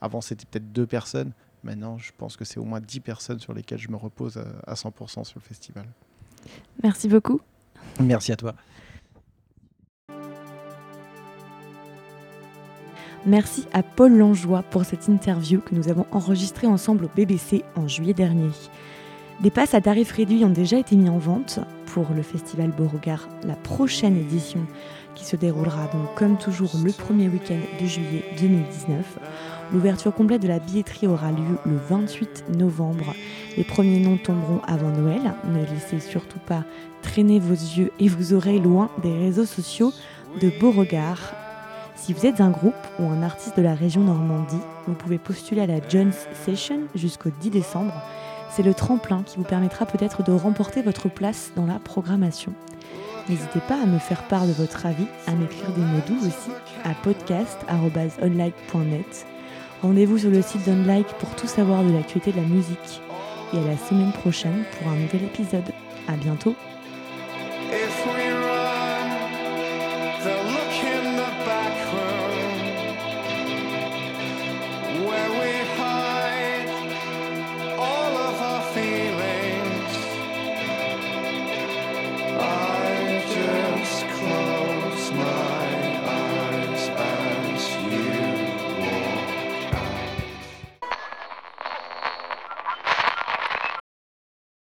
Avant, c'était peut-être deux personnes. Maintenant, je pense que c'est au moins dix personnes sur lesquelles je me repose à, 100% sur le festival. Merci beaucoup. Merci à toi. Merci à Paul Langeois pour cette interview que nous avons enregistrée ensemble au BBC en juillet dernier. Des passes à tarifs réduits ont déjà été mis en vente pour le festival Beauregard, la prochaine édition qui se déroulera donc comme toujours le premier week-end de juillet 2019. L'ouverture complète de la billetterie aura lieu le 28 novembre. Les premiers noms tomberont avant Noël. Ne laissez surtout pas traîner vos yeux et vos oreilles loin des réseaux sociaux de Beauregard. Si vous êtes un groupe ou un artiste de la région Normandie, vous pouvez postuler à la Jones Session jusqu'au 10 décembre. C'est le tremplin qui vous permettra peut-être de remporter votre place dans la programmation. N'hésitez pas à me faire part de votre avis, à m'écrire des mots doux aussi à podcast.onlike.net. Rendez-vous sur le site d'Onlike pour tout savoir de l'actualité de la musique. Et à la semaine prochaine pour un nouvel épisode. À bientôt!